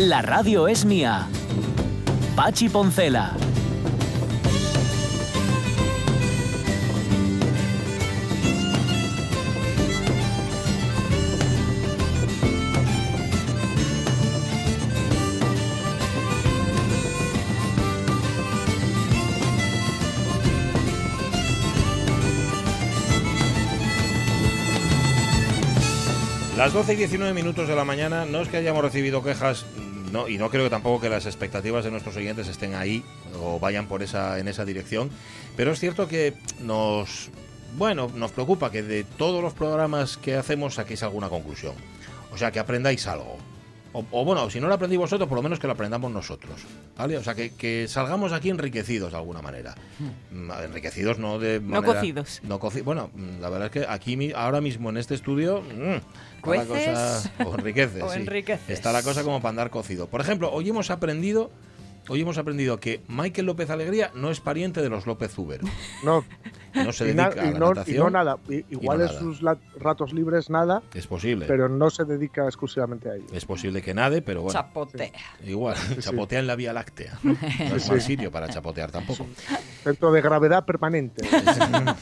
La radio es mía. Pachi Poncela. Las 12 y 19 minutos de la mañana, no es que hayamos recibido quejas, y no creo que tampoco que las expectativas de nuestros oyentes estén ahí o vayan por esa, en esa dirección, pero es cierto que nos, bueno, nos preocupa que de todos los programas que hacemos saquéis alguna conclusión. O sea, que aprendáis algo. O, o bueno, si no lo aprendí vosotros, por lo menos que lo aprendamos nosotros. ¿Vale? O sea, que, que salgamos aquí enriquecidos de alguna manera. Mm, Enriquecidos no de No cocidos. No coci- bueno, la verdad es que aquí mi- ahora mismo en este estudio mm, está la cosa o enriqueces, O sí. enriqueces. Está la cosa como para andar cocido. Por ejemplo, hoy hemos aprendido Hoy hemos aprendido que Michael López Alegría no es pariente de los López Zuber. No, No se y, na- dedica a la no, y no nada. Igual no en sus ratos libres nada, Es posible. pero no se dedica exclusivamente a ello. Es posible que nade, pero bueno. Chapotea. Igual, chapotea en la Vía Láctea. No es mal sitio para chapotear tampoco. Centro de gravedad permanente.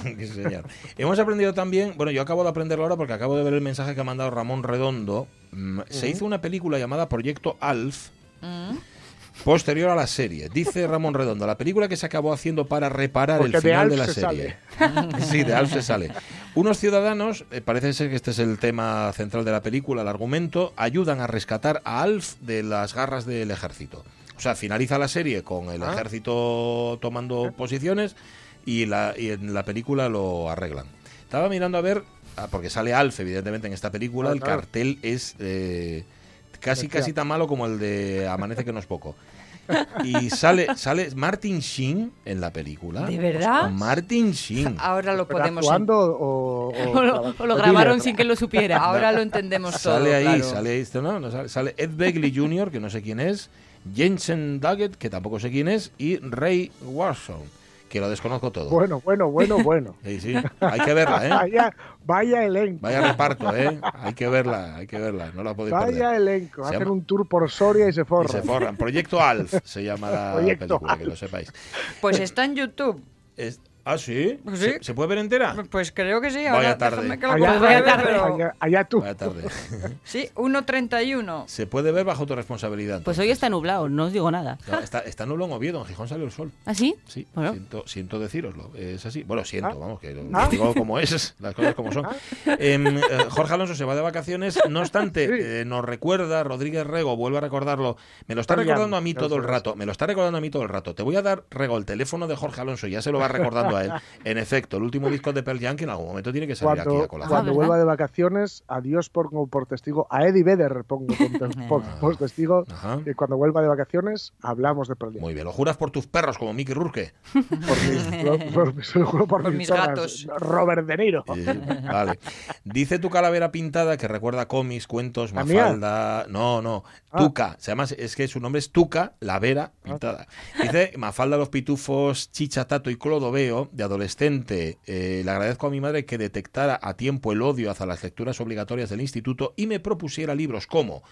Sí, señor. Hemos aprendido también, bueno, yo acabo de aprenderlo ahora porque acabo de ver el mensaje que ha mandado Ramón Redondo. Mm, Se hizo una película llamada Proyecto Alf. Posterior a la serie, dice Ramón Redondo, la película que se acabó haciendo para reparar Porque el de final Alf de la se serie. sí, de Alf se sale. Unos ciudadanos, eh, parece ser que este es el tema central de la película, el argumento, ayudan a rescatar a Alf de las garras del ejército. O sea, finaliza la serie con el Ah. ejército tomando posiciones y, la, y en la película lo arreglan. Estaba mirando a ver, ah, porque sale Alf, evidentemente, en esta película, Ah, el claro. cartel es eh, casi, casi tan malo como el de Amanece que no es poco. Y sale, sale Martin Sheen en la película. ¿De verdad? Martin Sheen. Ahora lo ¿Pero podemos. actuando o, o- O lo, o lo o grabaron dile? sin que lo supiera. Ahora lo entendemos todo. Sale ahí, claro. sale ahí, esto no, no sale, sale Ed Begley Jr., que no sé quién es, Jensen Duggett, que tampoco sé quién es, y Ray Warson, que lo desconozco todo. Bueno, bueno, bueno, bueno. Sí, sí, hay que verla, ¿eh? Vaya, vaya elenco. Vaya reparto, ¿eh? Hay que verla, hay que verla, no la podéis Vaya perder. elenco. Se Hacen llama- un tour por Soria y se Y forran. se forran. Proyecto Alf se llama la Proyecto película, que Alf. lo sepáis. Pues está en YouTube. Es- ¿Ah, sí? Pues sí. ¿Se, se puede ver entera? Pues creo que sí. Vaya Ahora tarde. que lo Allá, allá, pero- allá- allá tú. Vaya tarde. Sí, 1.31. Se puede ver bajo tu responsabilidad. Pues hoy está nublado, no os digo nada. No, está, está nulo en Oviedo, en Gijón salió el sol. ¿Ah, sí? Sí, Bueno. siento, siento deciroslo. Es así. Bueno, siento, Ah. vamos, que lo Ah. digo como es, las cosas como son. Em, eh, Jorge Alonso se va de vacaciones, no obstante, Sí. eh, nos recuerda, Rodríguez Rego, vuelve a recordarlo, me lo está recordando a mí todo el rato, me lo está recordando a mí todo el rato. Te voy a dar, Rego, el teléfono de Jorge Alonso, ya se lo va recordando él. En efecto, el último disco de Pearl Jam que en algún momento tiene que salir aquí Cuando, a colación. cuando ¿verdad? vuelva de vacaciones, a Dios pongo por testigo, a Eddie Vedder pongo por, por- por testigo Ajá. que cuando vuelva de vacaciones hablamos de Pearl Jam. Muy bien, lo juras por tus perros como Mickey Rourke. Por mis, por, por mis- por Por mis mis zorras. gatos. Robert De Niro. Eh, vale. Dice tu calavera pintada que recuerda cómics, cuentos. Mafalda. No, no. Ah. Tuca. Se llama, es que su nombre es Tuca, la vera pintada. Dice Mafalda, los pitufos, Chicha, Tato y Clodoveo, de adolescente. eh, le agradezco a mi madre que detectara a tiempo el odio hacia las lecturas obligatorias del instituto y me propusiera libros como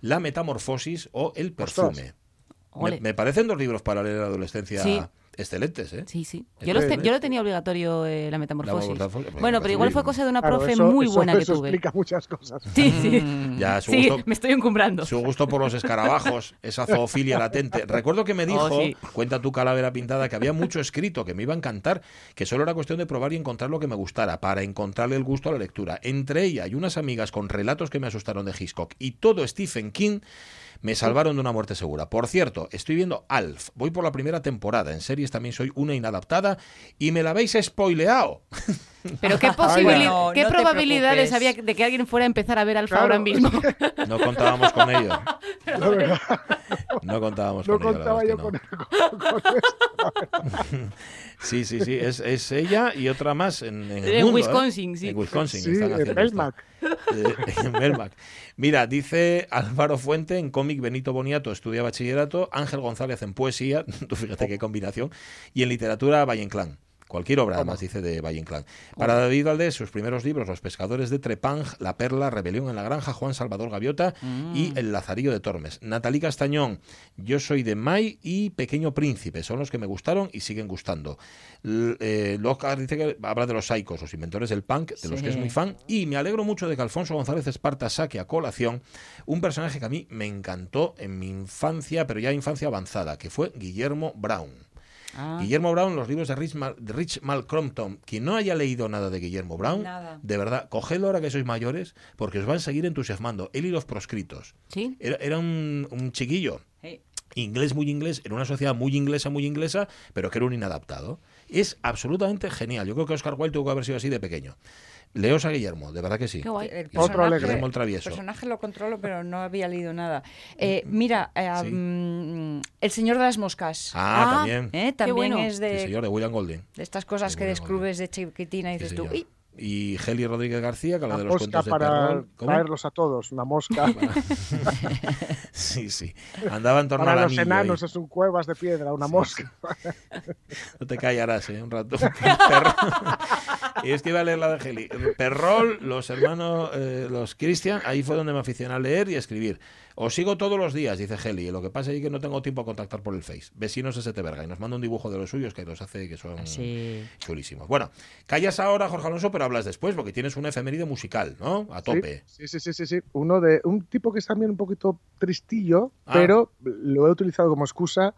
La Metamorfosis o El Perfume. Me, parecen dos libros para leer en la adolescencia Sí. Excelentes, ¿eh? Sí, sí. Yo, los te- yo lo tenía obligatorio eh, la metamorfosis. metamorfosis, bueno, pero igual fue cosa de una Claro, profe eso- muy eso- buena que eso tuve. explica muchas cosas. Sí, sí. Mm. Ya, su Sí, gusto- me estoy encumbrando. Su gusto por los escarabajos, esa zoofilia latente. Recuerdo que me dijo, Oh, sí. cuenta tu calavera pintada, que había mucho escrito, que me iba a encantar, que solo era cuestión de probar y encontrar lo que me gustara, para encontrarle el gusto a la lectura. Entre ella y unas amigas con relatos que me asustaron de Hitchcock y todo Stephen King, me salvaron de una muerte segura. Por cierto, estoy viendo Alf. Voy por la primera temporada en series también soy una inadaptada y me la habéis spoileado. Pero qué, Ay, posibili- no, qué no probabilidades había de que alguien fuera a empezar a ver Alfa Claro. ahora mismo. No contábamos con ello. No contábamos no con ello. la contaba yo con, no. con- con esto. Sí, sí, sí. Es, es ella y otra más en, en el En mundo, ¿eh? Wisconsin, sí. En Wisconsin. Sí, están en haciendo. Belmac. Eh, en Belmac. Mira, dice Álvaro Fuente en cómic Benito Boniato estudia bachillerato, Ángel González en poesía, tú fíjate qué combinación, y en literatura Valle Inclán. Cualquier obra, además, dice de Valle Inclán. Para David Valdés, sus primeros libros, Los pescadores de Trepang, La Perla, Rebelión en la Granja, Juan Salvador Gaviota y El Lazarillo de Tormes. Natalí Castañón, Yo soy de May y Pequeño Príncipe, son los que me gustaron y siguen gustando. L- eh, Lockhart dice que habla de los saicos, los inventores del punk, de los que es muy fan, y me alegro mucho de que Alfonso González Esparta saque a colación un personaje que a mí me encantó en mi infancia, pero ya infancia avanzada, que fue Guillermo Brown. Ah. Guillermo Brown, los libros de Rich, Mal, de Rich Malcrompton. Quien no haya leído nada de Guillermo Brown, Nada. de verdad, cogedlo ahora que sois mayores, porque os van a seguir entusiasmando. Él y los proscritos. Sí. Era, era un, un chiquillo, Sí. inglés muy inglés, en una sociedad muy inglesa, muy inglesa, pero que era un inadaptado. Es absolutamente genial. Yo creo que Oscar Wilde tuvo que haber sido así de pequeño. Leos a Guillermo, de verdad que sí. Qué guay. El Otro personaje- alegre. Guillermo el travieso. El personaje lo controlo, pero no había leído nada. Eh, mira, eh, Sí. mm, El Señor de las Moscas. Ah, Ah, también. ¿eh? También bueno. es Sí, de, señor, de William Golding. de estas cosas De que descubres de chiquitina y Sí, dices tú, señor. "Uy, Y Geli Rodríguez García, que Una de los mosca cuentos de para. ¿Cómo? traerlos a todos. Una mosca. Sí, sí. Andaba en torno Para al los enanos ahí. es un cuevas de piedra, una mosca. No te callarás, ¿eh? Un rato. Y es que iba a leer la de Geli. Perrol, los hermanos, eh, los Cristian, ahí fue donde me aficioné a leer y a escribir. Os sigo todos los días, dice Geli. Lo que pasa es que no tengo tiempo a contactar por el Face. Vecinos ST Verga. Y nos manda un dibujo de los suyos que los hace que son sí. chulísimos. Bueno, callas ahora, Jorge Alonso, pero hablas después, porque tienes una efeméride musical, ¿no? A tope. Sí, sí, sí, sí, sí. Uno de un tipo que es también un poquito tristillo, Ah. pero lo he utilizado como excusa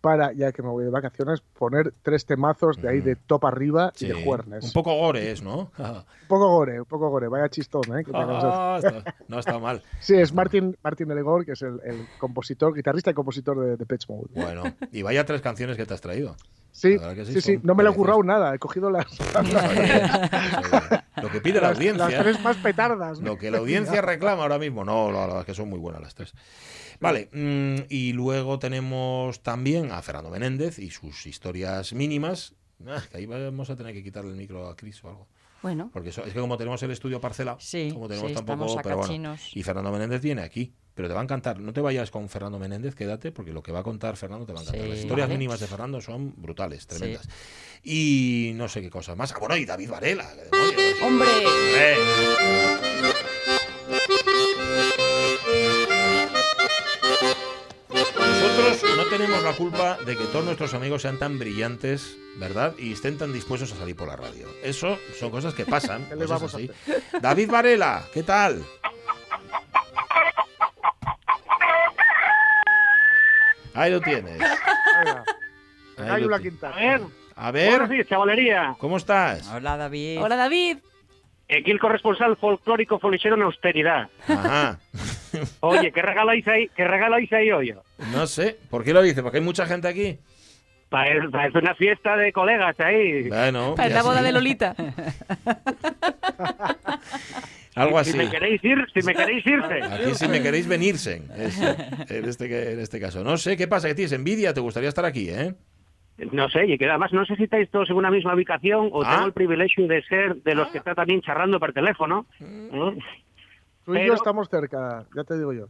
para, ya que me voy de vacaciones, poner tres temazos de ahí de top arriba Sí. y de juernes. Un poco gore es, ¿no? Un poco gore, un poco gore. Vaya chistón, ¿eh? que. Ah, está- no está mal. Sí, es Martin, Martin Elegor, que es el, el compositor, guitarrista y compositor de, de Pitch Mode. Bueno, y vaya tres canciones que te has traído. Sí, sí, sí, no me lo he currado nada. He cogido las, Lo que pide la las, audiencia. las tres más petardas. Lo que la audiencia reclama ahora mismo. No, la verdad es que son muy buenas las tres. Vale, mm, y luego tenemos también a Fernando Menéndez y sus historias mínimas. Ah, que ahí vamos a tener que quitarle el micro a Cris o algo. Bueno, Porque eso- es que como tenemos el estudio parcelado, Sí, como tenemos sí, tampoco, pero bueno. Y Fernando Menéndez viene aquí, pero te va a encantar. No te vayas con Fernando Menéndez, quédate, porque lo que va a contar Fernando te va a encantar. Sí. Las historias Vale. mínimas de Fernando son brutales, tremendas. Y no sé qué cosas más. Ah, bueno, y David Varela. hombre, ¡Hombre! La culpa de que todos nuestros amigos sean tan brillantes, ¿verdad? Y estén tan dispuestos a salir por la radio. Eso son cosas que pasan. ¿Qué le pues así. David Varela, ¿qué tal? Ahí lo tienes. Ahí lo. A ver, A buenos ver, días, chavalería. ¿cómo estás? Hola, David. hola David. Aquí el corresponsal folclórico folichero en austeridad. Ajá. Oye, ¿qué regaláis ahí, qué regaláis ahí hoy? No sé, ¿por qué lo dice? Porque hay mucha gente aquí. Parece, parece una fiesta de colegas ahí. Bueno, Para ya la boda sí. de Lolita. Algo Si así. me queréis ir, si me queréis irse. Aquí si me queréis venirse, es- en, este, en este caso. No sé, ¿qué pasa? ¿Que tienes envidia? ¿Te gustaría estar aquí, eh? No sé, y que además no sé si estáis todos en una misma ubicación o Ah. tengo el privilegio de ser de los que está también charlando por teléfono. ¿Mm? Tú y yo pero- estamos cerca, ya te digo yo.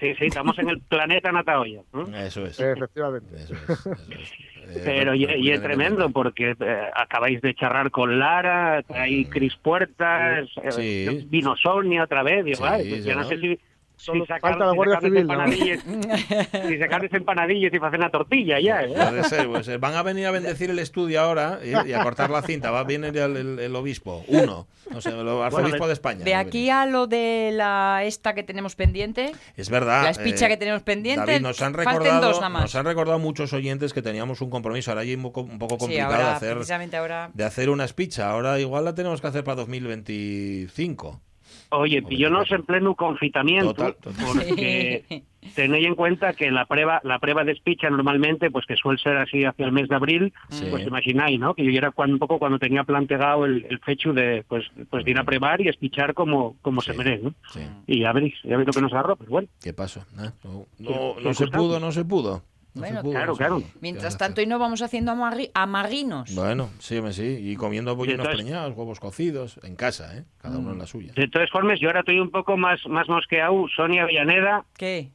Sí, sí, estamos en el planeta Nataoya. Eso es. Eh, Efectivamente. Eso es, eso es. Eh, Pero y, y es tremendo porque eh, acabáis de charlar con Lara, hay Cris Puertas, eh, Sí. vino Sonia otra vez. Digo, Sí, pues sí, yo no ¿no? sé si, Solo si falta la si Guardia sacarles Civil, ¿no? empanadillas, si sacarles empanadillas y hacer una tortilla ya. ¿eh? Puede ser, puede ser. Van a venir a bendecir el estudio ahora y, y a cortar la cinta. Va a venir el, el- el obispo, uno. O sea, el arzobispo de España. De aquí a lo de la esta que tenemos pendiente, Es verdad. la espicha eh, que tenemos pendiente, David, nos han recordado, dos nada más. nos han recordado muchos oyentes que teníamos un compromiso. Ahora hay un poco, un poco sí, complicado ahora, de hacer ahora. de hacer una espicha. Ahora igual la tenemos que hacer para 2025. Oye, pillonos en pleno confitamiento, Total, total. porque tenéis en cuenta que la prueba la prueba de espicha normalmente, pues que suele ser así hacia el mes de abril, Sí. pues imagináis, ¿no? Que yo era cuando, un poco cuando tenía planteado el, el fecho de, pues, pues de ir a prevar y espichar como, como Sí. se merece, ¿no? Sí. Y ya veréis, ya veis lo que nos agarró, pues bueno. ¿Qué pasó? ¿Eh? No, ¿Qué- no, se pudo, no se pudo. Bueno, pudo, claro, claro. pudo. ¿Qué Mientras tanto, y no vamos haciendo amagui- amaguinos. Bueno, sí, sí. Y comiendo bollinos entonces- preñados, huevos cocidos, en casa, ¿eh? Cada uno en la suya. De todas formas, yo ahora estoy un poco más, más mosqueado. Sonia Villaneda, ¿Qué?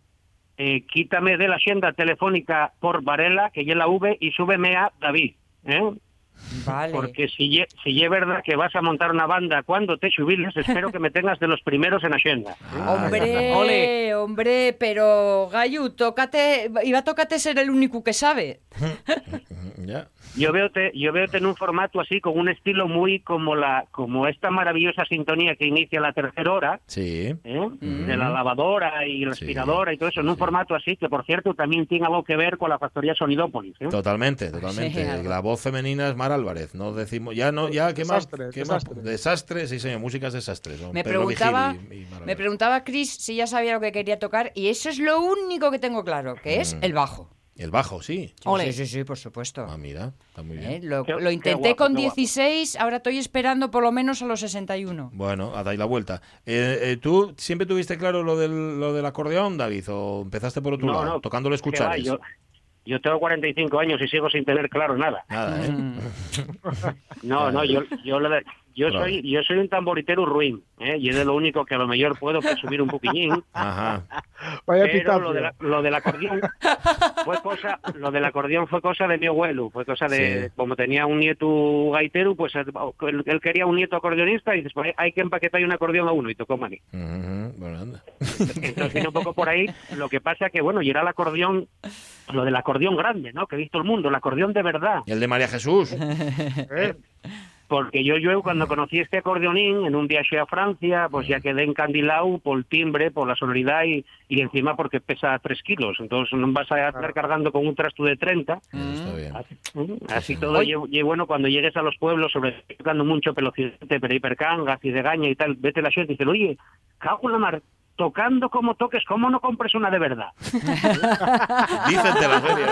eh, quítame de la agenda telefónica por Varela, que ya la V, y súbeme a David. ¿eh? Vale. Porque si ye, si ye verdad que vas a montar una banda cuando te jubiles, espero que me tengas de los primeros en agenda. Ah, Hombre, Ole. hombre, pero Gayu, tócate, iba a tócate ser el único que sabe. Ya. Yo veo yo veo en un formato así, con un estilo muy como la como esta maravillosa sintonía que inicia la tercera hora, Sí. ¿eh? de la lavadora y la Sí, aspiradora y todo eso, en un sí. formato así, que por cierto también tiene algo que ver con la factoría Sonidópolis. ¿eh? Totalmente, totalmente. Sí, la voz femenina es Mar Álvarez. No decimos, ya no, ya qué más, Desastres, qué más? desastres. Desastres, sí señor, músicas desastres. Me Pedro preguntaba, y- y me preguntaba Chris si ya sabía lo que quería tocar y eso es lo único que tengo claro, que es Mm. el bajo. El bajo, sí. Sí, sí, sí, por supuesto. Ah, mira, está muy bien. Eh, Lo, Qué- lo intenté guapo, con qué guapo. 16, ahora estoy esperando por lo menos a los 61. Bueno, a dais la vuelta. Eh, eh, ¿Tú siempre tuviste claro lo del, lo del acordeón, David? ¿O empezaste por otro No, lado, no, va, escuchares? yo, yo tengo 45 años y sigo sin tener claro nada. Nada, ¿eh? Mm. No, no, yo, yo, lo de- yo Claro. soy yo soy un tamboritero ruin, ¿eh? y es de lo único que a lo mejor puedo subir un poquillín, Ajá. Vaya pero lo, de la- lo del acordeón fue cosa lo del acordeón fue cosa de mi abuelo, fue cosa de Sí. como tenía un nieto gaitero, pues él, él quería un nieto acordeonista y después hay que empaquetar un acordeón a uno y tocó maní. Ujú, Bueno, anda. Entonces viene un poco por ahí. Lo que pasa que, bueno, y era el acordeón, lo del acordeón grande, ¿no? Que he visto el mundo, el acordeón de verdad. ¿Y el de María Jesús? ¿Eh? Porque yo, yo cuando conocí este acordeonín en un viaje a Francia, pues ya quedé encandilado por el timbre, por la sonoridad y, y encima porque pesa 3 kilos. Entonces no vas a estar cargando con un trasto de 30. Eso está bien. Así, todo. Y, y bueno, cuando llegues a los pueblos, sobre todo mucho pelocidente, pero hipercangas y de gaña y tal, vete la gente y dice, oye, cago en la mar, tocando como toques, ¿cómo no compres una de verdad? Dícete la serie.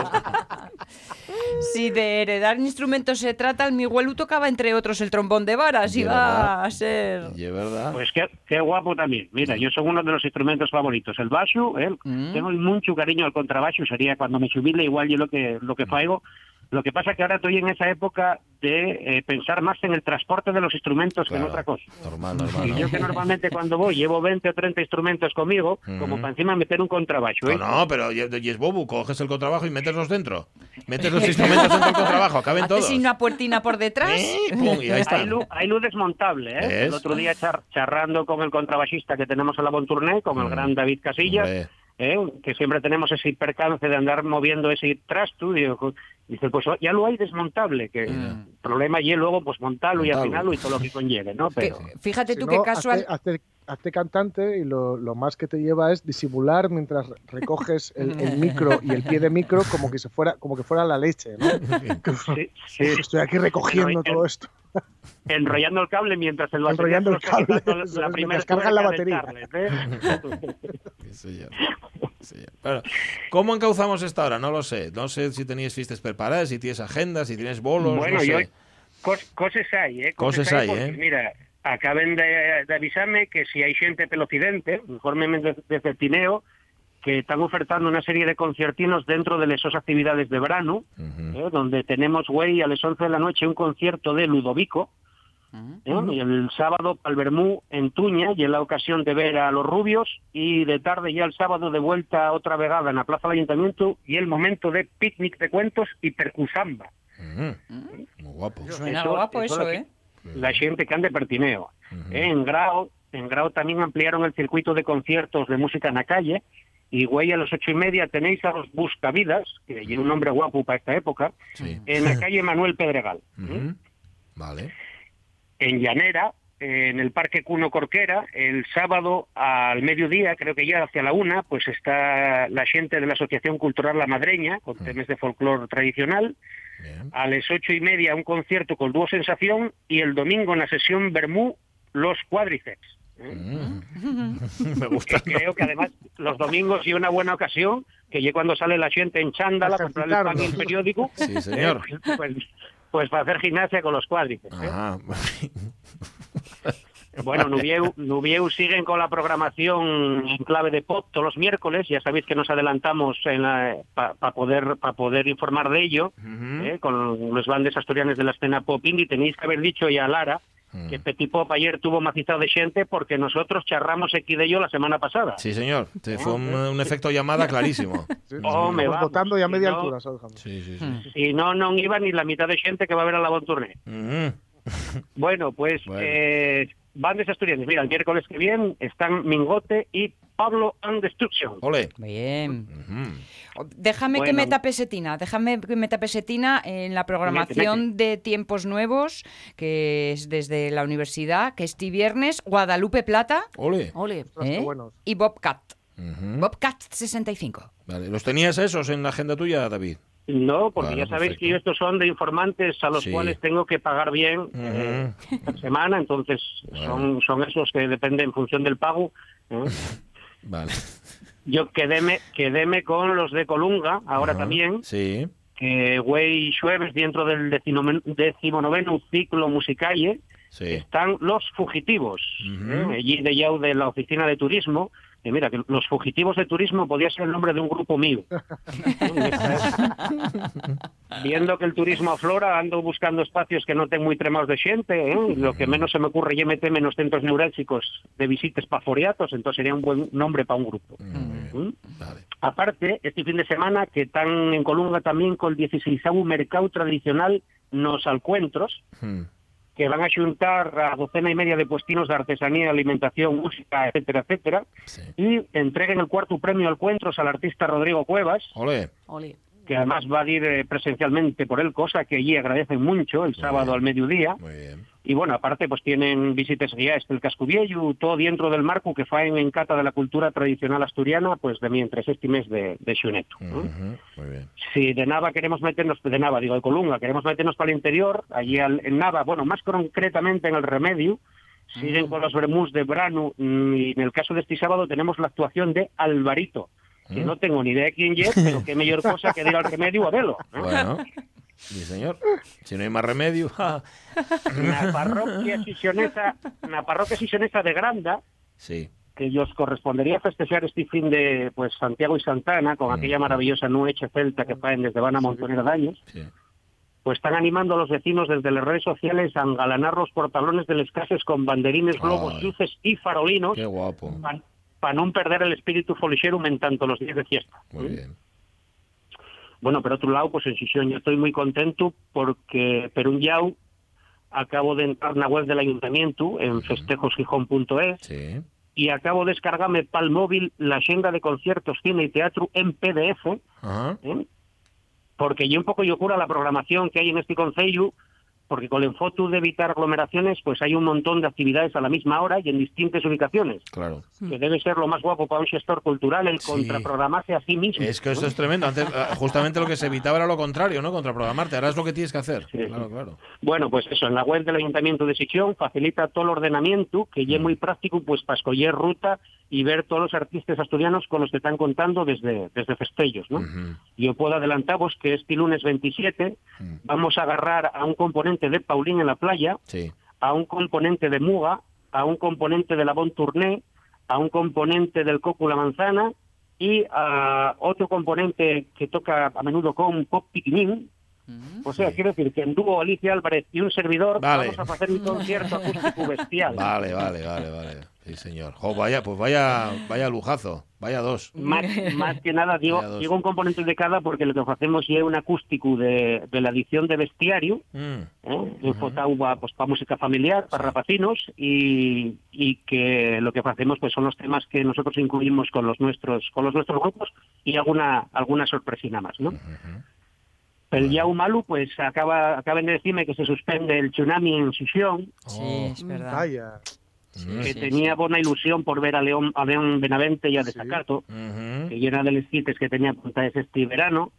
Si de heredar instrumentos se trata, el Miguelu tocaba entre otros el trombón de varas, De iba verdad. a ser... Y es verdad. Pues qué, qué guapo también. Mira, yo soy uno de los instrumentos favoritos. El bajo, ¿eh? Mm. tengo mucho cariño al contrabajo. Sería cuando me jubile igual yo lo que lo que faigo. Lo que pasa que ahora estoy en esa época de eh, pensar más en el transporte de los instrumentos que en Claro. otra cosa. Normal, normal. Y yo que normalmente cuando voy llevo 20 o 30 instrumentos conmigo, como para encima meter un contrabajo. ¿eh? No, no, pero y y es bobu, coges el contrabajo y meterlos dentro. Metes los instrumentos dentro del contrabajo, acaben todos. Haces una puertina por detrás. Eh, pum, y ahí está. Hay luz, hay luz desmontable, ¿eh? El otro día char- charrando con el contrabajista que tenemos en la Bontourné, con el Mm. gran David Casillas. ¿eh? que siempre tenemos ese percance de andar moviendo ese trasto, dice, pues ya lo hay desmontable, que el problema y luego pues montarlo y afinarlo y todo lo que conlleve, ¿no? Que- Pero fíjate Si tú no, qué casual... hazte, hazte- hazte cantante y lo, lo más que te lleva es disimular mientras recoges el, el micro y el pie de micro como que se fuera como que fuera la leche, ¿no? sí, sí, Estoy aquí recogiendo Enroll- todo esto. enrollando el cable mientras el Enrollando el cable, la- primera mientras cargan la batería. Charles, ¿eh? Sí. Bueno, ¿cómo encauzamos esta hora? No lo sé. No sé si tenéis fiestas si tienes agendas, si tienes bolos, Bueno, no yo cos- cosas hay, ¿eh? Cosas hay, ¿eh? Mira, acaben de, de avisarme que si hay gente pelocidente, infórmenme de, de Certineo, que están ofertando una serie de conciertinos dentro de esas actividades de verano. ¿eh? donde tenemos, güey, a las 11 de la noche un concierto de Ludovico, ¿eh? y el sábado al Bermú en Tuña, y en la ocasión de ver a los rubios, y de tarde ya el sábado de vuelta otra vegada en la Plaza del Ayuntamiento, y el momento de picnic de cuentos y percusamba. Ujú. Muy guapo. Suena Eso- guapo eso eso, ¿eh? la gente que ande pertineo. Ujú. Eh, En Grau, en Grau también ampliaron el circuito de conciertos de música en la calle. Y güey, a las ocho y media tenéis a los Buscavidas, que tiene un nombre guapo para esta época, Sí. en la calle Manuel Pedregal. ¿eh? Ujú. Vale. En Llanera, en el Parque Cuno Corquera, el sábado al mediodía, creo que ya hacia la una, pues está la gente de la Asociación Cultural La Madreña, con temas de folclore tradicional. Bien. A las ocho y media un concierto con dúo Sensación y el domingo en la sesión Bermú Los Cuádriceps. Mm. Me gusta. que creo que además los domingos y una buena ocasión, que ya cuando sale la gente en chándala, comprar el pan y el periódico, Sí, señor. eh, pues, pues para hacer gimnasia con los cuádriceps. ¿eh? Ajá. Bueno, Nubieu, Nubieu siguen con la programación en clave de pop todos los miércoles. Ya sabéis que nos adelantamos para poder para poder informar de ello. ¿eh? con los bandes asturianes de la escena pop indie. Tenéis que haber dicho ya a Lara Mm. que Petit Pop ayer tuvo macizado de gente porque nosotros charramos aquí de ello la semana pasada. Sí, señor. Te fue un, un efecto llamada clarísimo. Sí, Oh, me vamos. votando ya a media no- altura, ¿sabes, Jaime? Sí, sí, sí. Mm. Si no, no iba ni la mitad de gente que va a ver a la Bon Tournée. Ujú. Bueno, pues Bueno. eh, bandes asturianes. Mira, el miércoles que viene están Mingote y Pablo and Destruction. Ole. Bien. Déjame que meta pesetina, déjame que meta pesetina en la programación de Tiempos Nuevos, que es desde la universidad, que este viernes, Guadalupe Plata Ole. Ole. Qué ¿eh? buenos. y Bobcat. Ujú. Bobcat 65. Vale. ¿Los tenías esos en la agenda tuya, David? No, porque ya sabéis perfecto. que yo estos son de informantes a los Sí. cuales tengo que pagar bien eh, esta semana, entonces son, son esos que dependen en función del pago. ¿eh? Vale. Yo quedéme, quedéme con los de Colunga, ahora también, Sí. que güey Jueves dentro del decimonoveno ciclo musicalle Sí. están los fugitivos. ¿eh? allí de Yao de la oficina de turismo. Y mira, que los fugitivos de turismo podía ser el nombre de un grupo mío. Viendo que el turismo aflora, ando buscando espacios que no ten muy tremados de gente. ¿eh? Lo que menos se me ocurre es meterme en los centros neurálgicos de visitas pa' foriatos, entonces sería un buen nombre para un grupo. ¿Mm? Vale. Aparte, este fin de semana que están en Colunga también con el 16 mercado tradicional nos alcuentros, Hmm. Que van a xuntar a docena y media de puestinos de artesanía, alimentación, música, etcétera, etcétera, Sí. y entreguen el cuarto premio al Cuentros al artista Rodrigo Cuevas, Ole. Ole. Que además va a ir eh, presencialmente por él, cosa que allí agradecen mucho el sábado bien. al mediodía. Muy bien. Y bueno, aparte pues tienen visitas guías del Casco Viejo, todo dentro del marco que faen en cata de la cultura tradicional asturiana, pues de mientras este mes de, de Xuneto. ¿no? Ujú. Muy bien. Si de Nava queremos meternos, de Nava, digo, de Colunga, queremos meternos para el interior, allí al- en Nava, bueno, más concretamente en el Remedio, siguen con los Bermús de Branu, mm, y en el caso de este sábado tenemos la actuación de Alvarito, que ¿Mm? no tengo ni idea de quién es, pero qué mejor cosa que ir al Remedio a verlo. ¿no? Bueno. Sí, señor. Si no hay más remedio. Na parroquia sisionesa, na parroquia sisionesa de Granda, Sí. que os correspondería festejar este fin de pues Santiago y Santana con aquella maravillosa noche celta que faen desde van a montonera de años. Sí. pues están animando a los vecinos desde las redes sociales a engalanar los portalones de las casas con banderines, globos, luces y farolinos Qué guapo. Para no perder el espíritu folixero en tanto los días de fiesta. Muy bien. Bueno, por otro lado, pues en Sisión yo estoy muy contento porque Perú Yau acabo de entrar en la web del ayuntamiento en festejosgijón.es Sí. y acabo de descargarme para el móvil la agenda de conciertos, cine y teatro en PDF. ¿eh? porque yo un poco yo cura la programación que hay en este concello, porque con el foto de evitar aglomeraciones, pues hay un montón de actividades a la misma hora y en distintas ubicaciones, Claro. que debe ser lo más guapo para un gestor cultural el Sí. contraprogramarse a sí mismo. Es que esto es tremendo. Antes, ah, justamente lo que se evitaba era lo contrario, ¿no? Contraprogramarte. Ahora es lo que tienes que hacer. Sí. Claro, claro. Bueno, pues eso, en la web del Ayuntamiento de Sicción facilita todo el ordenamiento, que ya es muy práctico pues para escoger ruta y ver todos los artistas asturianos con los que están contando desde, desde Festellos, ¿no? Ujú. Yo puedo adelantaros que este lunes 27 Mm. vamos a agarrar a un componente de Paulín en la playa, Sí. a un componente de Muga, a un componente de la Bon Tourné, a un componente del Coco La Manzana y a otro componente que toca a menudo con Pop Piquinín. O sea, quiero decir que en dúo Alicia Álvarez y un servidor Vale. vamos a hacer un concierto acústico bestial. Vale, vale, vale, vale. Sí, señor. Jo, vaya, pues vaya, vaya lujazo. Vaya dos. Más, más que nada digo, digo un componente de cada porque lo que hacemos es un acústico de, de la edición de bestiario, Mm. ¿eh? enfocado a, pues, para música familiar, para rapacinos y, y que lo que hacemos pues son los temas que nosotros incluimos con los nuestros con los nuestros grupos y alguna alguna sorpresina más, ¿no? El Yau Malu, pues acaba, acaban de decirme que se suspende el tsunami en Sisión, Sí, Oh. es verdad. Vaya. Que sí, tenía buena ilusión por ver a León, a León Benavente y a Sí. Desacato, Ujú. que llena de les que tenía apuntadas este verano.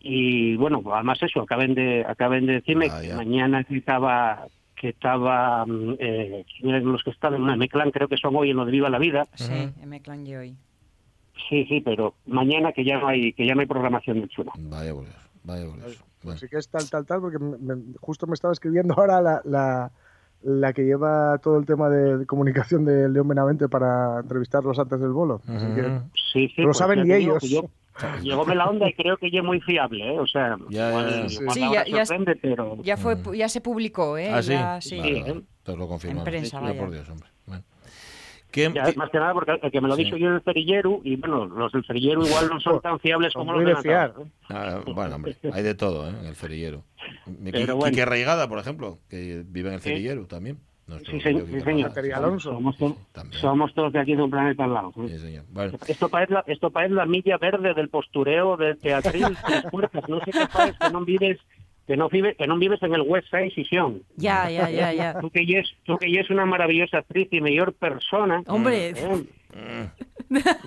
Y bueno, pues, además eso, acaben de, acaben de decirme que mañana que estaba, que estaba, mm, eh, ¿quién eran los que estaban en M-Clan, creo que son hoy en lo de Viva la Vida. Sí, M Clan y hoy. Sí, sí, pero mañana que ya no hay, que ya no hay programación de chula. Vaya Dios, vaya Dios. Bueno. Así que es tal, tal, tal, porque me- me- justo me estaba escribiendo ahora la, la, la que lleva todo el tema de, comunicación de León Benavente para entrevistarlos antes del bolo. Así que Ujú. Sí, lo pues saben ya ni ellos. yo- Llegóme la onda y creo que ella es muy fiable, ¿eh? O sea, Ya, igual- ya, ya. igual Sí, ahora ya- ya- sorprende, pero... Ya fue, pu- ya se publicó, ¿eh? Ah, sí. Ya, sí. Vale, Sí, vale. ¿eh? Entonces lo confirmamos. En prensa, Ya, vaya. por Dios, hombre. ¿Qué- Ya, qué- más que nada porque el que me lo ha Sí. dicho yo del cerillero, y bueno, los del cerillero igual no son tan fiables como los de de fiar. Natal, ¿eh? Ah, bueno, hombre, hay de todo ¿eh? en el cerillero. Mi- Pero bueno. Quique Reigada, por ejemplo, que vive en el cerillero también. Nuestro Sí, señor, sí, señor. Alonso. Somos, to- También. somos todos de aquí de un planeta al lado. ¿eh? Sí, señor. Bueno, Esto parece la, esto parece la milla verde del postureo del teatril tres puertas. No sé qué pasa, que no vives que no vives que no vives en el West Side Sison. Ya, ya, ya, ya. Tú que ya es, tú que ya es una maravillosa actriz y mejor persona. Hombre, ¿eh?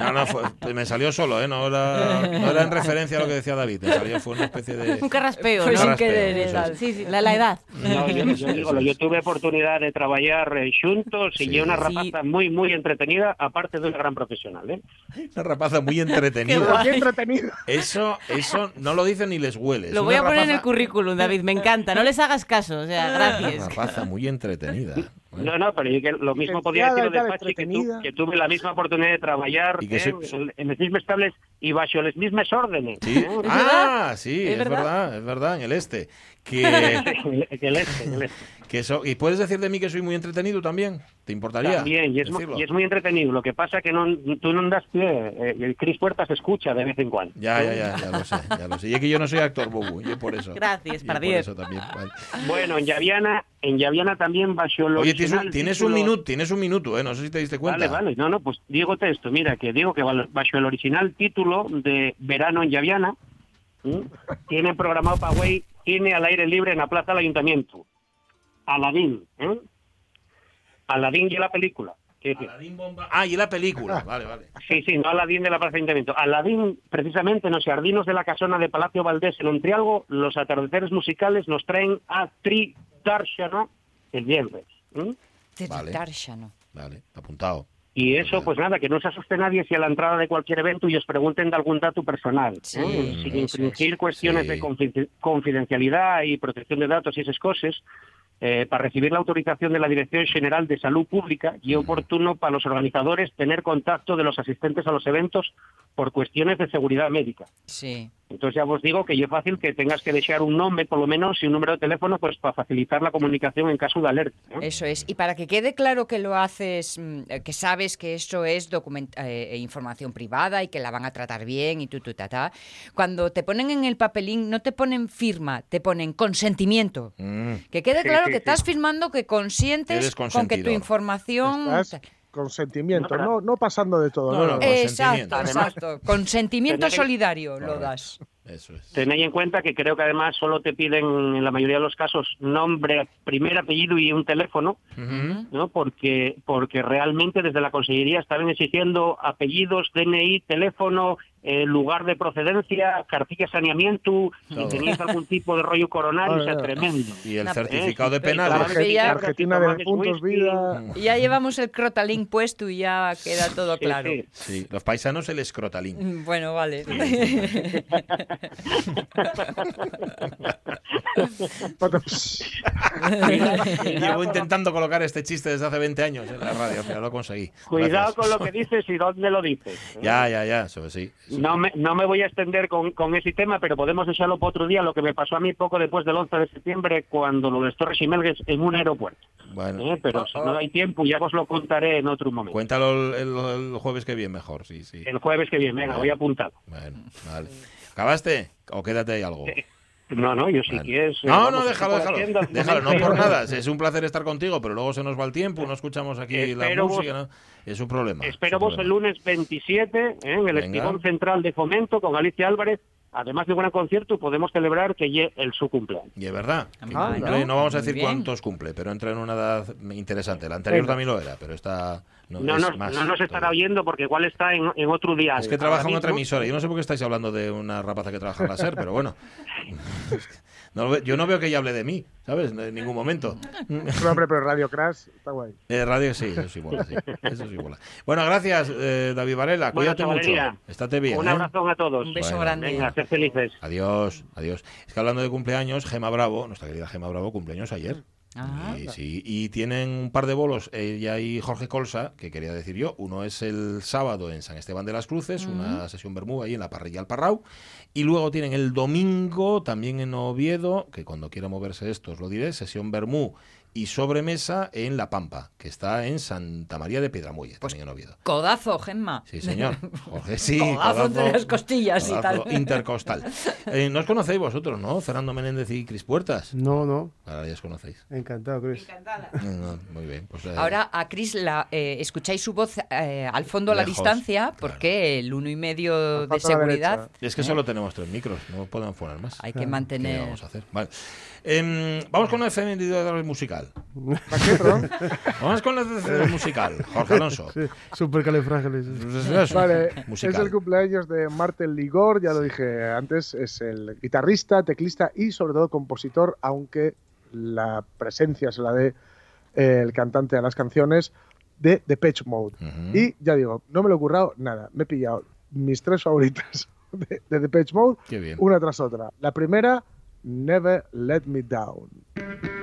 No, no, fue- pues me salió solo, ¿eh? No era, no era en referencia a lo que decía David. Me salió, fue una especie de. un carraspeo, ¿no? sin querer, es. Sí, sí, la, la edad. No, yo, yo digo, yo tuve oportunidad de trabajar eh, juntos y Sí. una Sí. rapaza muy, muy entretenida, aparte de una gran profesional. ¿eh? Una rapaza muy entretenida. qué. Eso, eso no lo dicen ni les huele. Es Lo voy a una poner en el currículum, David, me encanta. No les hagas caso, o sea, Una gracias. rapaza muy entretenida. No, no, pero yo que lo mismo podía decir de Pachi, que, tu- que tuve la misma oportunidad de trabajar Y que eh, se- en, en los mismos estables y bajo los mismos órdenes. Sí. ¿eh? Ah, sí, ¿Es es, verdad? verdad? es verdad, en el este. Que, Que el este, el este. Que eso, ¿Y puedes decir de mí que soy muy entretenido también? ¿Te importaría? También, y es, y es muy entretenido. Lo que pasa que no, tú no das pie, eh, y el Cris Puertas escucha de vez en cuando. Ya, ya, ya, ya lo sé, ya lo sé. Y es que yo no soy actor, Bobu, yo por eso. Gracias, para por eso también. vale. Bueno, en Llaviana, en Llaviana también bajo el Oye, tienes un, original tienes un título- minuto, tienes un minuto, ¿eh? No sé si te diste cuenta. Vale, vale, no, no, pues digo esto, mira, que digo que bajo el original título de Verano en Llaviana, ¿m? tienen programado para Güey cine al aire libre en la plaza del ayuntamiento. Aladín, ¿eh? Aladín y la película. Aladín Bomba- Ah, y la película, vale, vale. Sí, sí, no Aladín de la Plaza del Ayuntamiento. Aladín, precisamente, en los jardinos de la casona de Palacio Valdés, en Ontrialgo, los atardeceres musicales nos traen a Tri Darshana el viernes. ¿m? De Vale. Tarzano. Vale, apuntado. Y eso, pues nada, que no se asuste nadie si a la entrada de cualquier evento y os pregunten de algún dato personal. Sí, ¿eh? Sin eso infringir es. cuestiones Sí. de confi- confidencialidad y protección de datos y esas cosas. Eh, para recibir la autorización de la Dirección General de Salud Pública y oportuno para los organizadores tener contacto de los asistentes a los eventos por cuestiones de seguridad médica. Sí. Entonces ya os digo que es fácil que tengas que dejar un nombre, por lo menos, y un número de teléfono, pues para facilitar la comunicación en caso de alerta. ¿eh? Eso es. Y para que quede claro que lo haces, mm, eh, que sabes que eso es document- eh, información privada y que la van a tratar bien y tu, tu, ta, ta, cuando te ponen en el papelín, no te ponen firma, te ponen consentimiento. Mm. Que quede Sí, claro sí, que sí. estás firmando que consientes con que tu información... Estás consentimiento, No, no, no pasando de todo. No, no, no, no. Exacto, Consentimiento. exacto. Consentimiento solidario lo das. Eso es. Tenéis en cuenta que creo que además solo te piden en la mayoría de los casos nombre, primer apellido y un teléfono. ¿no? Porque porque realmente desde la Consellería estaban exigiendo apellidos, DNI, teléfono, eh, lugar de procedencia, cartilla de saneamiento, Todo. si teníais algún tipo de rollo coronario, o sea, tremendo. Y el Una- certificado de Eh, penal. sí, Tarje- ya- Tarjetina de puntos vida. Y ya llevamos el crotalín puesto y ya queda todo claro. sí. Sí, los paisanos el escrotalín. Mm, Bueno, vale. Llevo intentando colocar este chiste desde hace 20 años en la radio, pero lo conseguí. Cuidado Gracias. con lo que dices y dónde lo dices. ¿eh? Ya, ya, ya, eso sí. sí. No me, no me voy a extender con, con ese tema, pero podemos dejarlo para otro día, lo que me pasó a mí poco después del 11 de septiembre, cuando lo de Torres y Melgues en un aeropuerto. Bueno, ¿eh? Pero si no hay tiempo, ya os lo contaré en otro momento. cuéntalo el, el- el jueves que viene mejor, sí, sí. El jueves que viene, venga, voy apuntado. Bueno, vale. ¿Acabaste? ¿O quédate ahí algo? No, no, yo si Vale. quieres... eh, No, vamos, no, déjalo, déjalo. haciendo, Déjalo, no por nada. Es un placer estar contigo, pero luego se nos va el tiempo, no escuchamos aquí la vos- música, ¿no? Es un problema. Espero es un vos el lunes 27 ¿eh? en el Venga. Espigón Central de Fomento con Alicia Álvarez. Además de un gran concierto, podemos celebrar que el su cumpleaños. Y es verdad. Ah, no vamos a decir bien. cuántos cumple, pero entra en una edad interesante. La anterior también lo era, pero esta no, No, es nos, más. no nos estará oyendo porque igual está en, en otro día. Es que trabaja en otra emisora. Yo no sé por qué estáis hablando de una rapaza que trabaja en la SER, pero bueno. No lo ve- yo no veo que ella hable de mí, ¿sabes? En ningún momento. No, hombre, pero Radio Crash está guay. Eh, radio sí, eso sí mola, sí. Eso sí mola. Bueno, gracias, eh, David Varela. Bueno, Cuídate mucho. Estate bien. Un ¿eh? abrazo a todos. Un beso Bueno, grande. Venga, ser felices. Adiós, adiós. Es que hablando de cumpleaños, Gema Bravo, nuestra querida Gema Bravo, cumpleaños ayer. Ah. Y, sí, y tienen un par de bolos, ella y Jorge Colsa, que quería decir yo. Uno es el sábado en San Esteban de las Cruces, una sesión bermú ahí en la parrilla al Parrao. Y luego tienen el domingo, también en Oviedo, que cuando quiera moverse esto os lo diré, sesión bermú y sobremesa en La Pampa, que está en Santa María de Piedramuelle, Pues también en Oviedo. Codazo, Gemma. Sí, señor. Jorge, sí. Codazo entre las costillas y codazo tal. Intercostal. Eh, no os conocéis vosotros, ¿no? Fernando Menéndez y Cris Puertas. No, no. Ahora ya os conocéis. Encantado, Chris. No, no, muy bien. Pues, eh, Ahora a Cris la eh, escucháis su voz eh, al fondo a la Lejos, distancia claro. porque el uno y medio de a seguridad. Es que solo tenemos tres micros, no podemos poner más. hay que ¿Qué mantener. vamos a hacer? Vale. Em, vamos con la efeméride musical. ¿Para qué, perdón? Vamos con la efeméride musical. Jorge Alonso. Sí. Pues eso, Vale, musical. es el cumpleaños de Martel Ligor, ya lo dije antes, es el guitarrista, teclista y sobre todo compositor, aunque la presencia se la dé eh, el cantante a las canciones de The Pitch Mode. Y ya digo, no me lo he currado nada, me he pillado mis tres favoritas de, de The Pitch Mode, una tras otra. La primera, Never Let Me Down.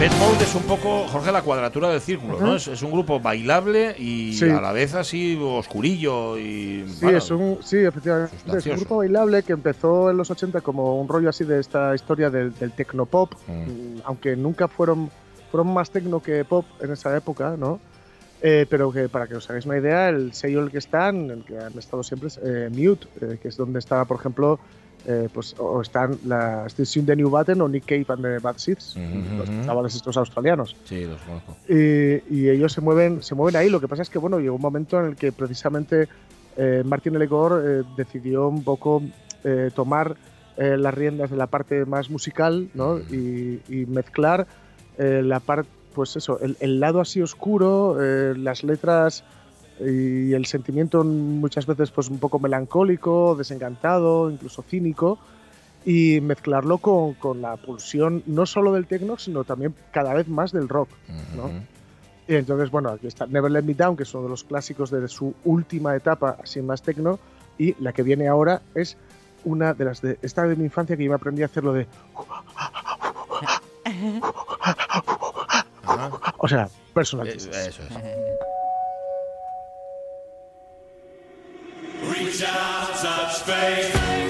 Depeche Mode es un poco, Jorge, la cuadratura del círculo, ¿no? Es, es un grupo bailable y Sí. a la vez así oscurillo y... Sí, bueno, es un, sí, efectivamente. Es un grupo bailable que empezó en los 80 como un rollo así de esta historia del, del tecnopop, Mm. mm, aunque nunca fueron, fueron más tecno que pop en esa época, ¿no? Eh, pero que para que os hagáis una idea, el sello en el que están, en el que han estado siempre es eh, Mute, eh, que es donde está, por ejemplo, eh, pues, o están la Station The New Button o Nick Cave and the Bad Seeds, Ujú, los ujú. chavales estos australianos. Sí, los conozco. Y, y ellos se mueven, se mueven ahí. Lo que pasa es que bueno, llegó un momento en el que precisamente eh, Martin Legor eh, decidió un poco eh, tomar eh, las riendas de la parte más musical, ¿no? Y, y mezclar la parte, pues eso, el, el lado así oscuro, las letras y el sentimiento muchas veces pues un poco melancólico, desencantado, incluso cínico y mezclarlo con, con la pulsión no solo del techno, sino también cada vez más del rock. ¿no? Ujú. Y entonces, bueno, aquí está Never Let Me Down, que es uno de los clásicos de su última etapa, así más techno, y la que viene ahora es una de las de esta de mi infancia que yo me aprendí a hacerlo de, o sea, personal. Eh. Eso es. shout such faith.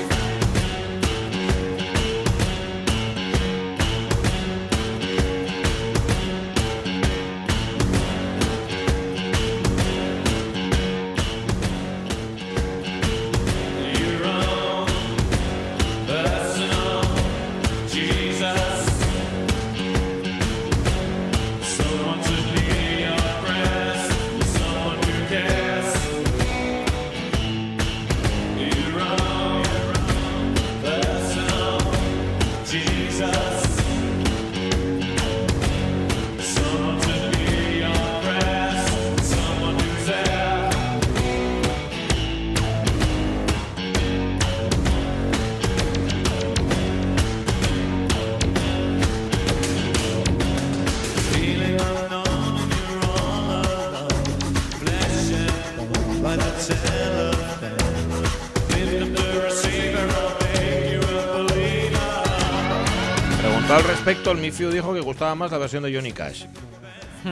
Respecto, el Mifiu dijo que gustaba más la versión de Johnny Cash.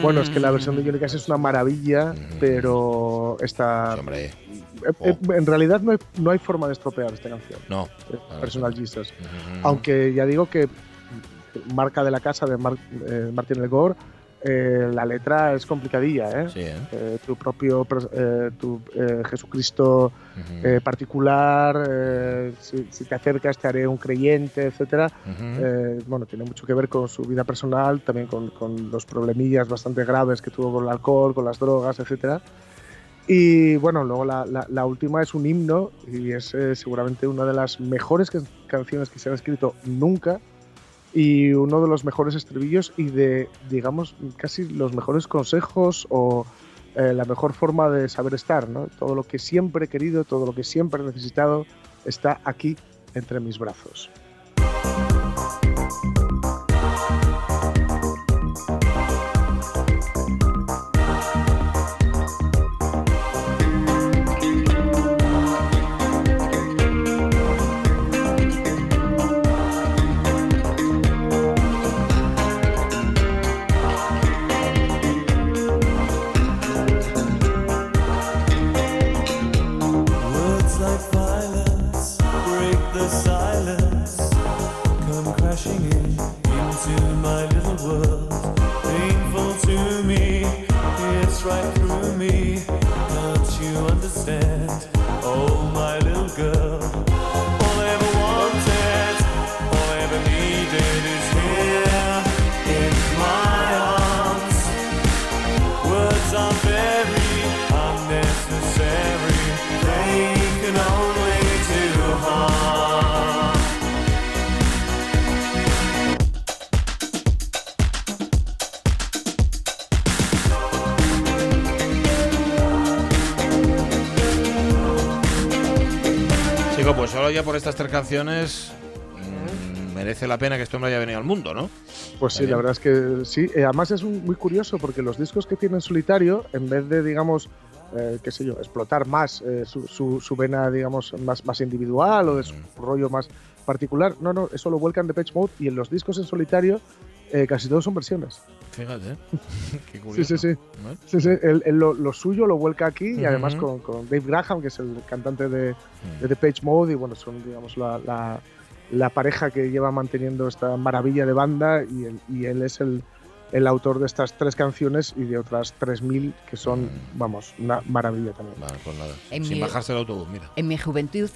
Bueno, es que la versión de Johnny Cash es una maravilla, pero esta. Sí, hombre, eh, eh, En realidad no hay, no hay forma de estropear esta canción. no. eh, Claro, Personal. Jesus. Aunque ya digo que marca de la casa de Mar- eh, Martín El Gore, eh, la letra es complicadilla, ¿eh? Sí, ¿eh? Eh, tu propio tu Jesucristo particular, si, si te acercas te haré un creyente, etcétera. Ujú. Eh, bueno, tiene mucho que ver con su vida personal, también con, con los problemillas bastante graves que tuvo con el alcohol, con las drogas, etcétera. Y bueno, luego la, la- la última es un himno y es seguramente una de las mejores can- canciones que se han escrito nunca y uno de los mejores estribillos y de, digamos, casi los mejores consejos o eh, la mejor forma de saber estar, ¿no? Todo lo que siempre he querido, todo lo que siempre he necesitado está aquí entre mis brazos. Mm, merece la pena que este hombre haya venido al mundo, ¿no? Pues sí, la verdad es que sí. Eh, además es un- muy curioso porque los discos que tiene en solitario, en vez de, digamos, eh, qué sé yo, explotar más eh, su, su- su vena, digamos, más, más individual o de su rollo más particular, no, no, eso lo vuelcan de Pitch Mode y en los discos en solitario eh, casi todos son versiones. Fíjate. Qué Sí, curioso. sí, sí. ¿no? Sí, sí, él- él lo, lo suyo lo vuelca aquí y además con, con Dave Graham, que es el cantante de, de The Page Mode, y bueno, son, digamos, la, la- la pareja que lleva manteniendo esta maravilla de banda y él, y él es el, el autor de estas tres canciones y de otras 3.000 que son, vamos, una maravilla también. Vale, pues nada. En Sin mi- bajarse el autobús, mira. En mi juventud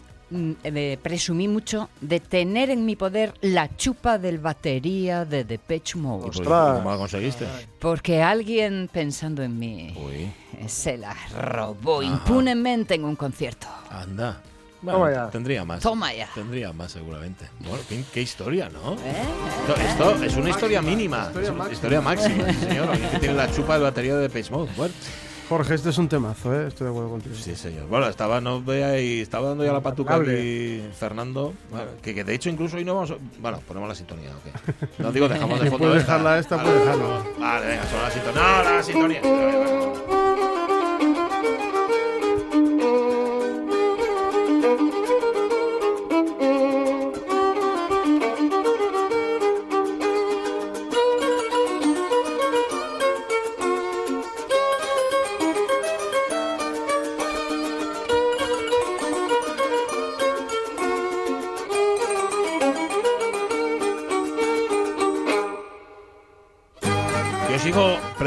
eh, presumí mucho de tener en mi poder la chupa del batería de Depeche ¿Y Mode. Ostras. ¿Cómo la conseguiste? Porque alguien pensando en mí Uy, eh, se la robó impunemente en un concierto. anda. Toma Bueno, ya. tendría más. Toma ya. Tendría más seguramente. Bueno, qué, qué historia, ¿no? ¿Eh? Esto, esto es una historia mínima. historia es una máxima. historia máxima, sí, señor. Que tiene la chupa de batería de Page Mode. Bueno, Jorge, este es un temazo, ¿eh? Estoy de acuerdo contigo. sí, señor. Bueno, estaba, no vea y estaba dando ya la patuca aquí Fernando. Bueno, que, que de hecho incluso hoy no vamos a... Bueno, ponemos la sintonía, ¿ok? No digo, dejamos de fondo esta. dejarla esta, puedes dejarla. Vale, venga, son la sintonía. No, la sintonía.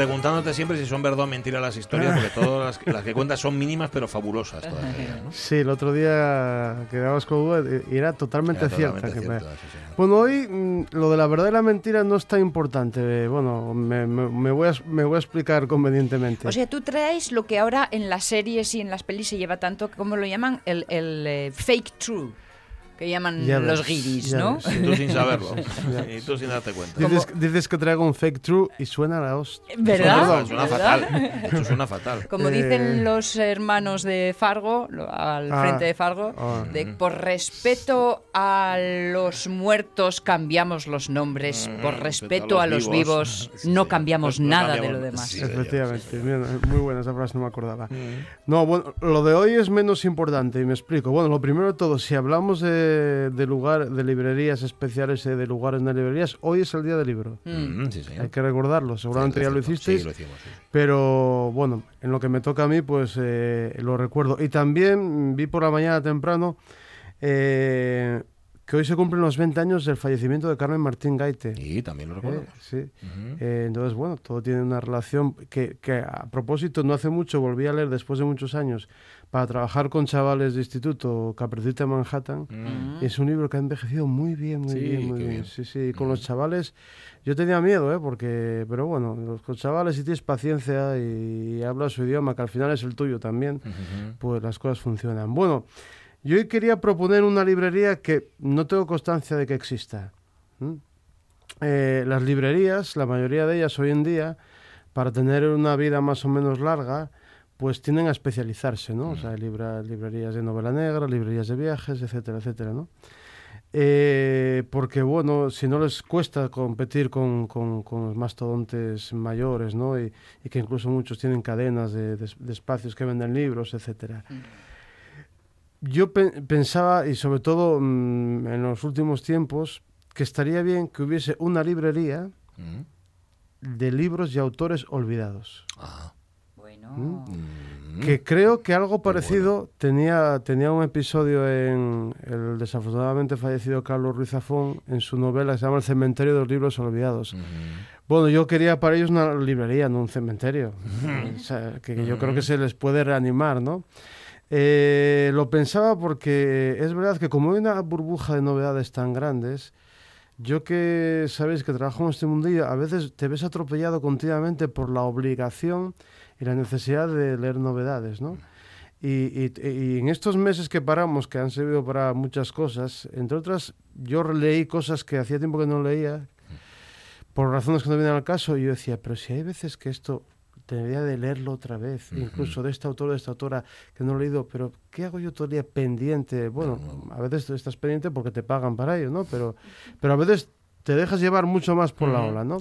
Preguntándote siempre si son verdad o mentira las historias, porque todas las, las que cuentas son mínimas pero fabulosas todavía. ¿no? Sí, el otro día quedabas con duda y era totalmente Era cierta. totalmente que me- sí. Bueno, hoy mm, lo de la verdad y la mentira no es tan importante. eh, Bueno, me, me- me voy, a, me voy a explicar convenientemente. O sea, tú traes lo que ahora en las series y en las pelis se lleva tanto, ¿cómo lo llaman? El, el, eh, fake true, que llaman Ya los ves, guiris, ¿no? ves. Y tú sin saberlo. Y tú sin darte cuenta. dices, dices que traigo un fake true y suena la hostia. ¿Verdad? Suena ¿Verdad? fatal. Eso suena fatal. Como Eh. dicen los hermanos de Fargo, al Ah, frente de Fargo, ah. de por respeto a los muertos cambiamos los nombres, Mm, por respeto a los vivos, Sí, no cambiamos Pues no nada de cambiamos- lo demás. sí, Efectivamente, sí, bien, eh, muy buena esa frase, no me acordaba. Mm. No, bueno, lo de hoy es menos importante y me explico. Bueno, lo primero de todo, si hablamos de, de, de lugar, de librerías especiales y de lugares de librerías, hoy es el día del libro. Mm, sí, señor. Hay que recordarlo, seguramente Sí, ya lo hicisteis. Sí, lo hicimos, sí. Pero bueno, en lo que me toca a mí, pues eh, lo recuerdo. Y también mm, vi por la mañana temprano eh, que hoy se cumplen los 20 años del fallecimiento de Carmen Martín Gaite. Y también lo recuerdo. Eh, sí. Eh, entonces, bueno, todo tiene una relación que, que, a propósito, no hace mucho volví a leer después de muchos años para trabajar con chavales de instituto Caperucita en Manhattan. Mm. Es un libro que ha envejecido muy bien, muy Sí, bien, muy bien. bien. Sí, sí, con los chavales yo tenía miedo, ¿eh? Porque, pero bueno, los, con chavales si tienes paciencia y, hablas su idioma, que al final es el tuyo también, pues las cosas funcionan. Bueno, yo hoy quería proponer una librería que no tengo constancia de que exista. Eh, las librerías, la mayoría de ellas hoy en día, para tener una vida más o menos larga, pues tienden a especializarse, ¿no? O sea, hay libra- librerías de novela negra, librerías de viajes, etcétera, etcétera, ¿no? Eh, porque, bueno, si no les cuesta competir con, con- con los mastodontes mayores, ¿no? Y, y que incluso muchos tienen cadenas de, de- de espacios que venden libros, etcétera. Yo pe- pensaba, y sobre todo mm, en los últimos tiempos, que estaría bien que hubiese una librería Mm. de libros y autores olvidados. Ah. Bueno. Mm. Que creo que algo parecido tenía, tenía un episodio en el desafortunadamente fallecido Carlos Ruiz Zafón en su novela que se llama El cementerio de los libros olvidados. Bueno, yo quería para ellos una librería, no un cementerio. O sea, que, que yo creo que se les puede reanimar, ¿no? Eh, lo pensaba porque es verdad que como hay una burbuja de novedades tan grandes, yo que sabéis que trabajo en este mundillo, a veces te ves atropellado continuamente por la obligación y la necesidad de leer novedades, ¿no? Y, y- y en estos meses que paramos, que han servido para muchas cosas, entre otras, yo leí cosas que hacía tiempo que no leía, por razones que no vienen al caso, y yo decía, pero si hay veces que esto debería de leerlo otra vez, incluso de este autor o de esta autora que no he leído, pero ¿qué hago yo todo el día pendiente? Bueno, a veces estás pendiente porque te pagan para ello, ¿no? Pero, pero a veces te dejas llevar mucho más por la ola, ¿no?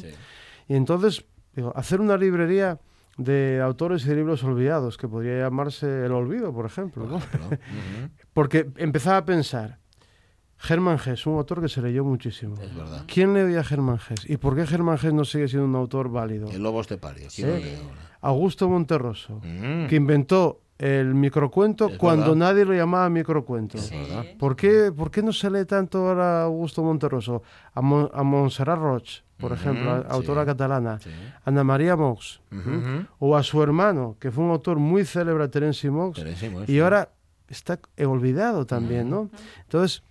Y entonces, digo, hacer una librería de autores y de libros olvidados, que podría llamarse El Olvido, por ejemplo, ¿no? Porque empezaba a pensar, Germán Gess, un autor que se leyó muchísimo. Es verdad. ¿Quién leía a Germán Gess? ¿Y por qué Germán Gess no sigue siendo un autor válido? El lobo estepario. ¿Quién lo ¿Eh? lee ahora? Augusto Monterroso, Mm. que inventó el microcuento cuando verdad. nadie lo llamaba microcuento. ¿Por qué, ¿Por qué no se lee tanto ahora a Augusto Monterroso? A, Mon- a Montserrat Roig, por ejemplo, sí. autora catalana. Sí. Ana María Mox. O a su hermano, que fue un autor muy célebre, Terence Mox. Mox, y sí. ahora está olvidado también, ¿no? Entonces,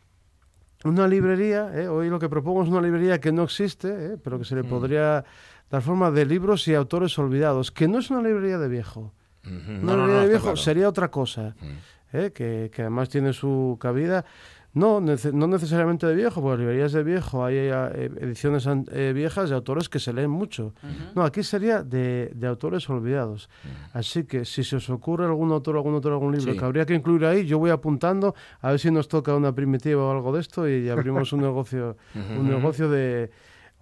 una librería, ¿eh? hoy lo que propongo es una librería que no existe, ¿eh? pero que se le podría dar forma de libros y autores olvidados, que no es una librería de viejo. No, no, librería no, viejo claro. sería otra cosa, ¿eh? que, que además tiene su cabida. No, nece- no necesariamente de viejo, porque librerías de viejo hay eh, ediciones eh, viejas de autores que se leen mucho. No, aquí sería de, de autores olvidados. Así que si se os ocurre algún autor, algún autor, algún libro Sí. que habría que incluir ahí, yo voy apuntando a ver si nos toca una primitiva o algo de esto y abrimos un negocio, un negocio de.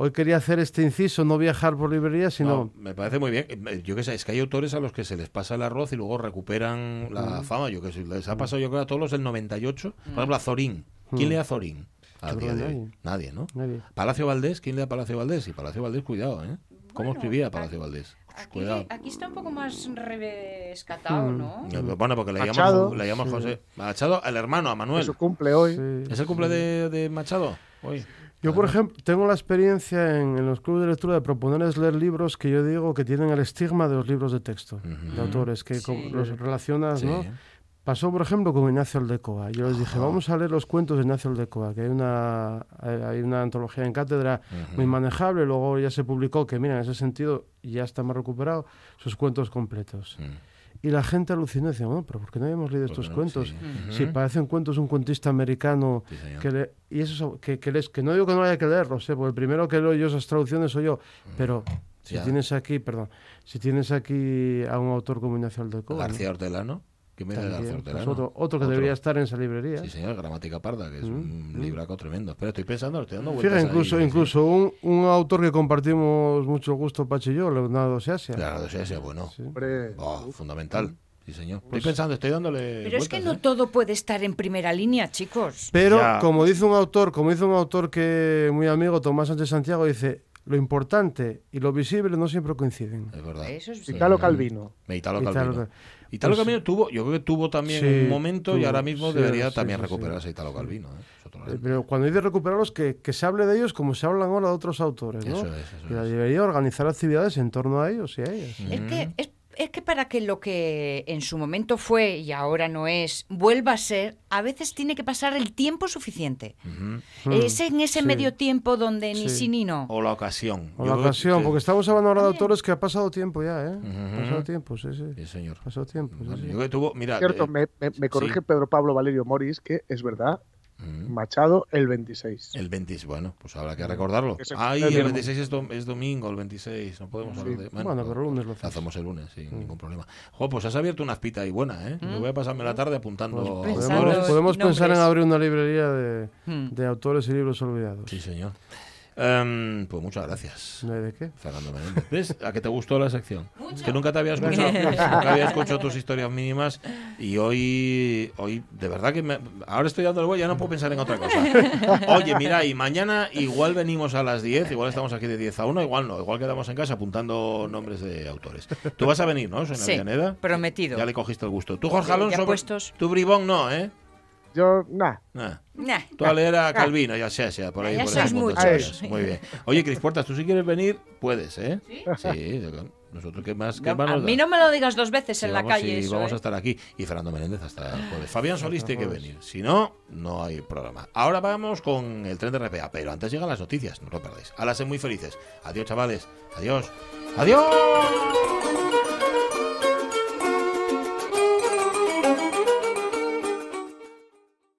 Hoy quería hacer este inciso, no viajar por librerías, sino No, me parece muy bien. Eh, Yo que sé, es que hay autores a los que se les pasa el arroz y luego recuperan la Mm. fama. Yo que sé, les ha pasado yo creo a todos los del 98. Por ejemplo, a Zorín. ¿Quién Mm. lee a Zorín? A Yo día creo de que hoy. Nadie, ¿no? Nadie. Palacio Valdés, ¿quién lee a Palacio Valdés? Y Palacio Valdés, cuidado, ¿eh? ¿Cómo escribía Palacio Valdés? Aquí, Cuidado. aquí está un poco más rescatado. ¿no? Eh, Bueno, porque le Machado. le llaman Sí. José. Machado, al hermano, a Manuel. Eso cumple hoy. Sí. ¿Es el cumple de, de Machado? Hoy. Yo, por ejemplo, tengo la experiencia en, en los clubes de lectura de proponerles leer libros que yo digo que tienen el estigma de los libros de texto, de autores, que com- los relacionas, Sí. ¿no? Pasó, por ejemplo, con Ignacio Aldecoa. Yo les dije, vamos a leer los cuentos de Ignacio Aldecoa, que hay una, hay hay una antología en cátedra muy manejable. Luego ya se publicó que, mira, en ese sentido ya está más recuperado sus cuentos completos. Y la gente alucinó y decía, bueno, pero ¿por qué no habíamos leído ¿Por qué estos no? cuentos? Sí. Si Ujú. parecen cuentos un cuentista americano Sí, que le- y eso es- que, que, les- que no digo que no haya que leerlos, ¿eh? porque el primero que leo yo esas traducciones soy yo, pero si Ya. tienes aquí, perdón, si tienes aquí a un autor como Ignacio Aldecoa, ¿no? García Hortelano. ¿Quién viene de También, García pues otro, otro que debería estar en esa librería. Sí, señor, Gramática Parda, que es un Mm. libraco tremendo. Pero estoy pensando, estoy dando vueltas Fíjate, incluso, ahí, sí, sí. incluso un, un autor que compartimos mucho gusto, Pachi y yo, Leonardo Seasia. Sí, sí, bueno. Hombre, Oh, fundamental. Sí, señor. Estoy pensando, estoy dándole. Pero es que no ¿eh? todo puede estar en primera línea, chicos. Pero Ya. como dice un autor, como dice un autor que muy amigo Tomás Sánchez Santiago dice, lo importante y lo visible no siempre coinciden. Es verdad. Eso es Italo Calvino. Italo Italo Calvino. Italo Pues- Calvino tuvo, yo creo que tuvo también Sí, un momento y ahora mismo sí, debería sí, también sí, sí. recuperarse Italo Calvino. ¿eh? Eh. Pero cuando dice recuperarlos, que, que se hable de ellos como se hablan ahora de otros autores, ¿no? Eso es, eso es. debería organizar actividades en torno a ellos y a ellas. Es que, es, es que para que lo que en su momento fue y ahora no es, vuelva a ser, a veces tiene que pasar el tiempo suficiente. Ujú. Es en ese sí. medio tiempo donde ni Sí. sí ni no. O la ocasión. O la ocasión, que- porque estamos hablando ahora de autores que ha pasado tiempo ya, ¿eh? Ha pasado tiempo, sí, sí. Sí, señor. Ha pasado tiempo, sí, Yo que tuvo, mira. Cierto, eh, me, me- me corrige sí. Pedro Pablo Valerio Moris que es verdad, Machado el 26. El 26, bueno, pues habrá que recordarlo. Que se- Ay, el el viernes. 26 es, dom- es domingo, el 26, no podemos hablar de... Bueno, pero el lunes lo hacemos. hacemos el lunes, sin ningún problema. Jo, pues has abierto una espita ahí buena, ¿eh? Yo voy a pasarme la tarde apuntando... Pues podemos podemos pensar en abrir una librería de, Hmm. de autores y libros olvidados. Sí, señor. Em, pues muchas gracias. ¿No hay de qué? Fernando Menéndez. ¿Ves? ¿A que te gustó la sección? Es que nunca te había escuchado, nunca había escuchado tus historias mínimas y hoy, hoy de verdad que me- ahora estoy dándole vuelta, ya no puedo pensar en otra cosa. Oye, mira, y mañana igual venimos a las 10, igual estamos aquí de 10 a 1, igual no, igual quedamos en casa apuntando nombres de autores. Tú vas a venir, ¿no? Soy Sí, Avellaneda. prometido. Ya le cogiste el gusto. Tú, Jorge Alonso, puestos. tú Bribón no, ¿eh? Yo, nah, Nah. Nah. Tú a leer a Calvino, ya sea, sea, por ahí. Ya por sois muchos. Muy bien. Oye, Cris Puertas, tú si quieres venir, puedes, ¿eh? Sí. nosotros qué más, qué más a mí da? no me lo digas dos veces Sí, en la calle. sí, eso, vamos ¿eh? a estar aquí. Y Fernando Menéndez hasta el jueves. Fabián Solís tiene que venir. Si no, no hay programa. Ahora vamos con el tren de RPA, pero antes llegan las noticias, no lo perdáis. A las muy felices. Adiós, chavales. Adiós. Adiós.